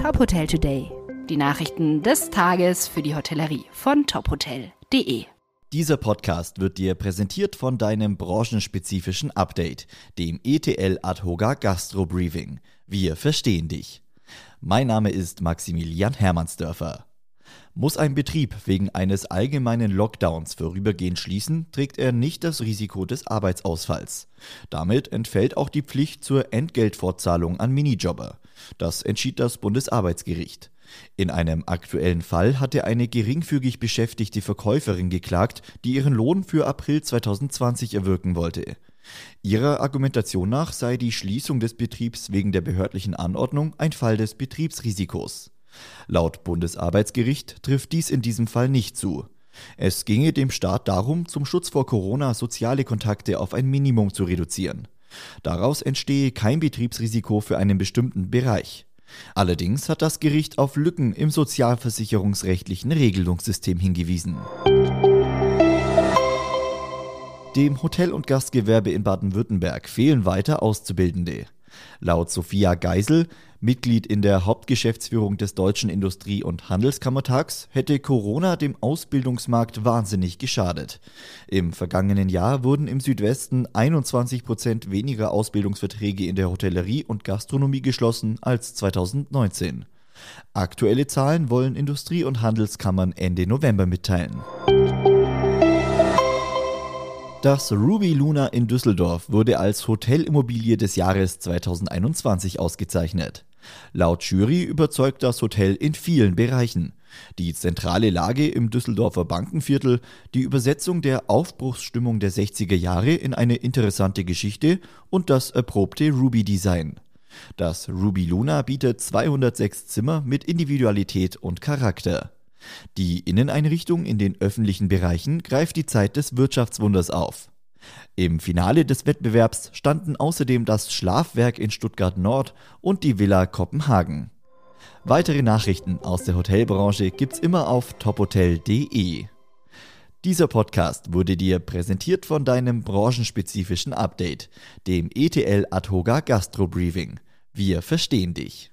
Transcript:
Top Hotel Today. Die Nachrichten des Tages für die Hotellerie von tophotel.de. Dieser Podcast wird dir präsentiert von deinem branchenspezifischen Update, dem ETL Adhoga Gastro Briefing. Wir verstehen dich. Mein Name ist Maximilian Hermannsdörfer. Muss ein Betrieb wegen eines allgemeinen Lockdowns vorübergehend schließen, trägt er nicht das Risiko des Arbeitsausfalls. Damit entfällt auch die Pflicht zur Entgeltfortzahlung an Minijobber. Das entschied das Bundesarbeitsgericht. In einem aktuellen Fall hatte eine geringfügig beschäftigte Verkäuferin geklagt, die ihren Lohn für April 2020 erwirken wollte. Ihrer Argumentation nach sei die Schließung des Betriebs wegen der behördlichen Anordnung ein Fall des Betriebsrisikos. Laut Bundesarbeitsgericht trifft dies in diesem Fall nicht zu. Es ginge dem Staat darum, zum Schutz vor Corona soziale Kontakte auf ein Minimum zu reduzieren. Daraus entstehe kein Betriebsrisiko für einen bestimmten Bereich. Allerdings hat das Gericht auf Lücken im sozialversicherungsrechtlichen Regelungssystem hingewiesen. Dem Hotel- und Gastgewerbe in Baden-Württemberg fehlen weiter Auszubildende. Laut Sophia Geisel, Mitglied in der Hauptgeschäftsführung des Deutschen Industrie- und Handelskammertags, hätte Corona dem Ausbildungsmarkt wahnsinnig geschadet. Im vergangenen Jahr wurden im Südwesten 21 Prozent weniger Ausbildungsverträge in der Hotellerie und Gastronomie geschlossen als 2019. Aktuelle Zahlen wollen Industrie- und Handelskammern Ende November mitteilen. Das Ruby Luna in Düsseldorf wurde als Hotelimmobilie des Jahres 2021 ausgezeichnet. Laut Jury überzeugt das Hotel in vielen Bereichen. Die zentrale Lage im Düsseldorfer Bankenviertel, die Übersetzung der Aufbruchsstimmung der 60er Jahre in eine interessante Geschichte und das erprobte Ruby-Design. Das Ruby Luna bietet 206 Zimmer mit Individualität und Charakter. Die Inneneinrichtung in den öffentlichen Bereichen greift die Zeit des Wirtschaftswunders auf. Im Finale des Wettbewerbs standen außerdem das Schlafwerk in Stuttgart Nord und die Villa Kopenhagen. Weitere Nachrichten aus der Hotelbranche gibt's immer auf tophotel.de. Dieser Podcast wurde dir präsentiert von deinem branchenspezifischen Update, dem ETL Adhoga Gastro Briefing. Wir verstehen dich.